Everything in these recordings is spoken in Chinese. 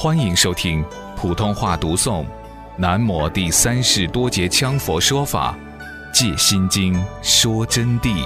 欢迎收听普通话读诵《南摩第三世多杰羌佛说法·借心经说真谛》。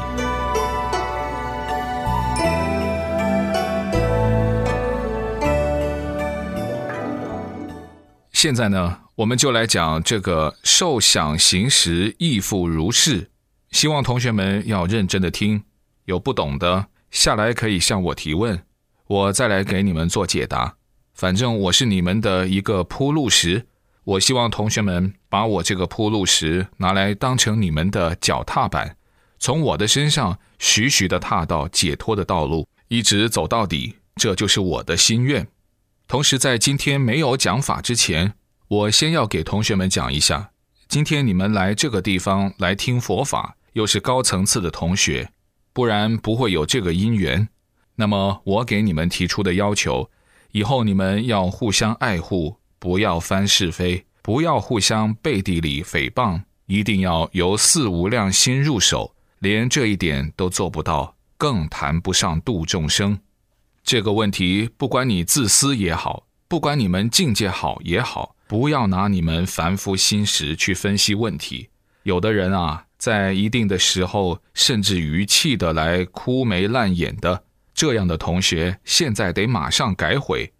现在呢，我们就来讲这个受想行识亦复如是。希望同学们要认真的听，有不懂的下来可以向我提问，我再来给你们做解答。反正我是你们的一个铺路石，我希望同学们把我这个铺路石拿来当成你们的脚踏板，从我的身上徐徐的踏到解脱的道路，一直走到底，这就是我的心愿。同时，在今天没有讲法之前，我先要给同学们讲一下，今天你们来这个地方来听佛法，又是高层次的同学，不然不会有这个因缘。那么，我给你们提出的要求。以后你们要互相爱护，不要翻是非，不要互相背地里诽谤，一定要由四无量心入手。连这一点都做不到，更谈不上度众生。这个问题，不管你自私也好，不管你们境界好也好，不要拿你们凡夫心识去分析问题。有的人啊，在一定的时候，甚至于气得来哭眉烂眼的。这样的同学现在得马上改悔，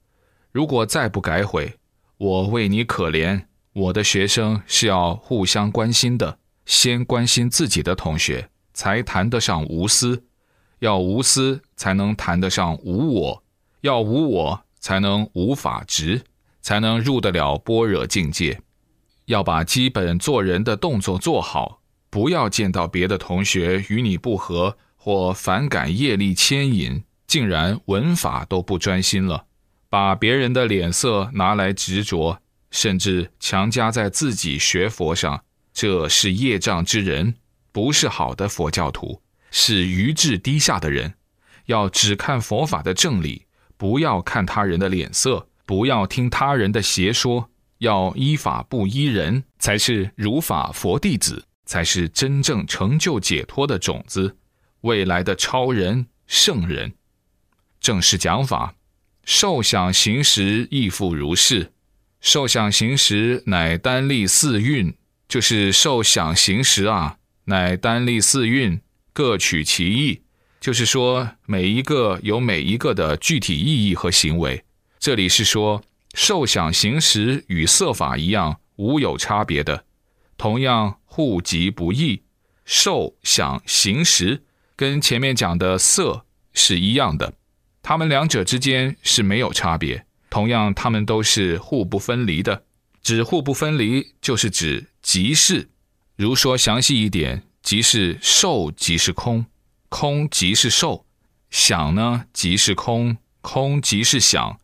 如果再不改悔，我为你可怜。我的学生是要互相关心的，先关心自己的同学，才谈得上无私；要无私，才能谈得上无我；要无我，才能无法执，才能入得了般若境界。要把基本做人的动作做好，不要见到别的同学与你不合。或反感业力牵引，竟然文法都不专心了，把别人的脸色拿来执着，甚至强加在自己学佛上，这是业障之人，不是好的佛教徒，是愚智低下的人。要只看佛法的正理，不要看他人的脸色，不要听他人的邪说，要依法不依人，才是如法佛弟子，才是真正成就解脱的种子。未来的超人圣人，正式讲法：受想行识亦复如是。受想行识乃单立四蕴，就是受想行识啊，乃单立四蕴，各取其意。就是说，每一个有每一个的具体意义和行为。这里是说，受想行识与色法一样，无有差别的，同样互即不异。受想行识。跟前面讲的色是一样的，它们两者之间是没有差别，同样它们都是互不分离的。指互不分离，就是指即是。如说详细一点，即是受即是空，空即是受；想呢即是空，空即是想；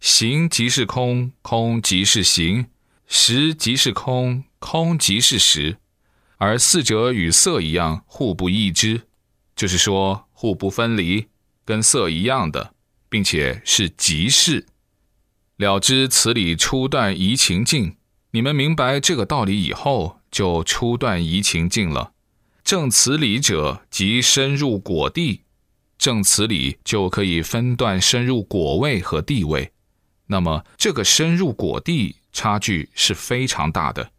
行即是空，空即是行；识即是空，空即是识。而四者与色一样，互不异之。就是说，互不分离，跟色一样的，并且是即是。了知此理初断移情境，你们明白这个道理以后，就初断移情境了。证此理者，即深入果地。证此理就可以分段深入果位和地位。那么，这个深入果地差距是非常大的，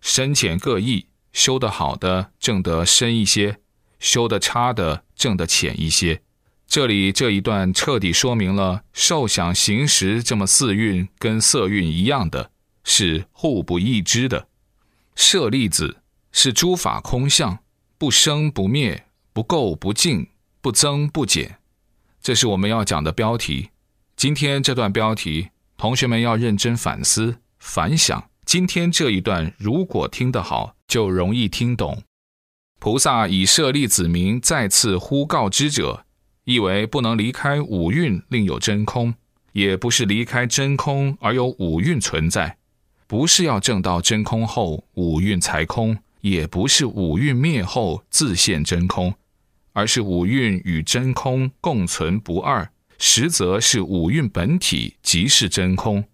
深浅各异。修得好的，证得深一些。修的差的，正的浅一些。这里这一段彻底说明了受想行识这么四蕴跟色蕴一样的，是互不异之的。舍利子是诸法空相，不生不灭，不垢不净，不增不减。这是我们要讲的标题。今天这段标题，同学们要认真反思反想。今天这一段如果听得好，就容易听懂。菩萨以舍利子名再次呼告之者，意为不能离开五蕴，另有真空；也不是离开真空而有五蕴存在；不是要证到真空后五蕴才空；也不是五蕴灭后自现真空，而是五蕴与真空共存不二，实则是五蕴本体即是真空。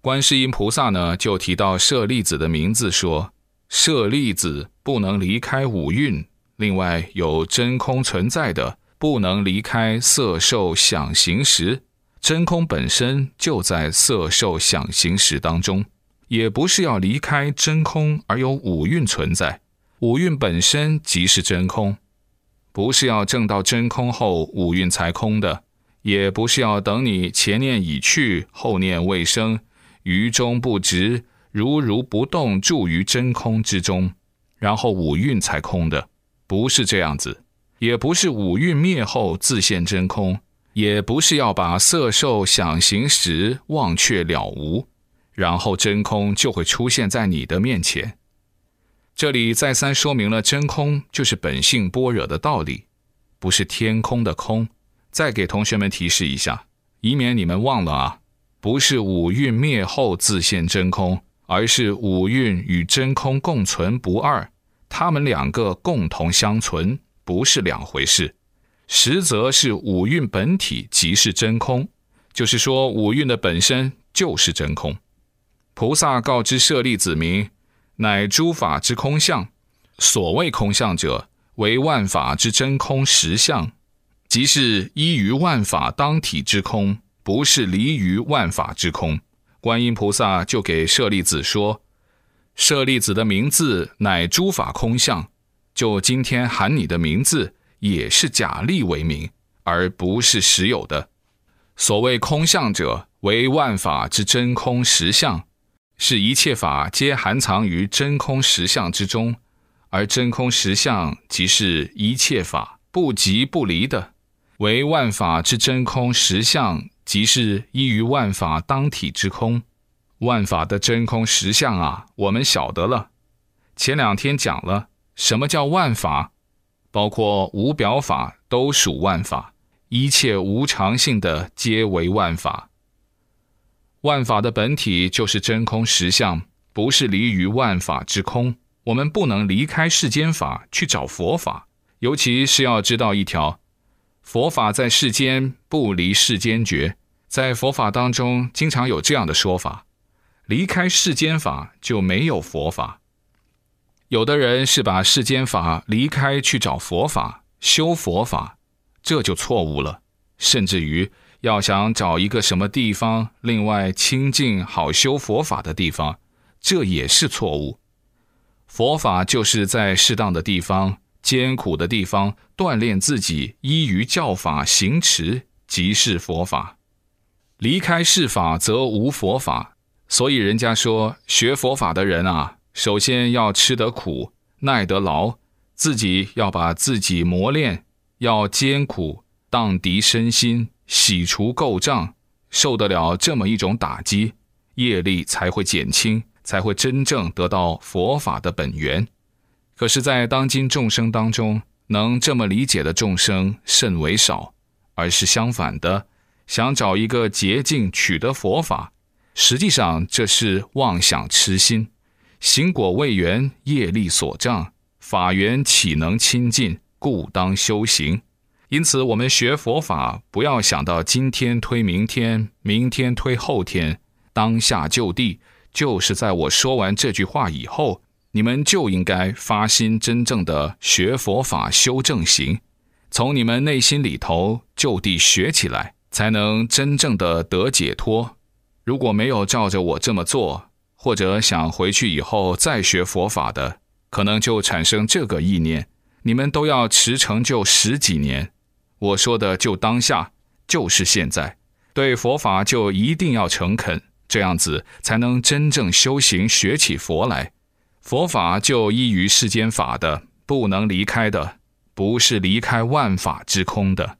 观世音菩萨呢，就提到舍利子的名字说。舍利子不能离开五蕴，另外有真空存在的，不能离开色受想行识，真空本身就在色受想行识当中，也不是要离开真空而有五蕴存在。五蕴本身即是真空，不是要证到真空后五蕴才空的，也不是要等你前念已去，后念未生，于中不执，如如不动，住于真空之中，然后五蕴才空的，不是这样子，也不是五蕴灭后自现真空，也不是要把色受想行识忘却了无，然后真空就会出现在你的面前。这里再三说明了真空就是本性般若的道理，不是天空的空。再给同学们提示一下，以免你们忘了啊，不是五蕴灭后自现真空，而是五蕴与真空共存不二，它们两个共同相存，不是两回事。实则是五蕴本体即是真空，就是说五蕴的本身就是真空。菩萨告知舍利子名。乃诸法之空相，所谓空相者，为万法之真空实相，即是依于万法当体之空，不是离于万法之空。观音菩萨就给舍利子说：“舍利子的名字乃诸法空相，就今天喊你的名字，也是假立为名，而不是实有的。所谓空相者，为万法之真空实相。”是一切法皆含藏于真空实相之中，而真空实相即是一切法不即不离的，为万法之真空实相，即是依于万法当体之空。万法的真空实相啊，我们晓得了。前两天讲了什么叫万法，包括无表法都属万法，一切无常性的皆为万法。万法的本体就是真空实相，不是离于万法之空。我们不能离开世间法去找佛法，尤其是要知道一条：佛法在世间不离世间觉。在佛法当中，经常有这样的说法：离开世间法就没有佛法。有的人是把世间法离开去找佛法修佛法，这就错误了，甚至于。要想找一个什么地方，另外清净好修佛法的地方，这也是错误。佛法就是在适当的地方、艰苦的地方锻炼自己，依于教法行持，即是佛法。离开世法则无佛法。所以人家说，学佛法的人啊，首先要吃得苦、耐得劳，自己要把自己磨练，要艰苦，荡涤身心。洗除垢障，受得了这么一种打击，业力才会减轻，才会真正得到佛法的本源。可是，在当今众生当中，能这么理解的众生甚为少，而是相反的，想找一个捷径取得佛法，实际上这是妄想痴心，行果未圆，业力所障，法缘岂能亲近？故当修行。因此，我们学佛法，不要想到今天推明天，明天推后天，当下就地，就是在我说完这句话以后，你们就应该发心真正的学佛法、修正行，从你们内心里头就地学起来，才能真正的得解脱。如果没有照着我这么做，或者想回去以后再学佛法的，可能就产生这个意念：你们都要持成就十几年。我说的就当下，就是现在，对佛法就一定要诚恳，这样子才能真正修行学起佛来。佛法就依于世间法的，不能离开的，不是离开万法之空的。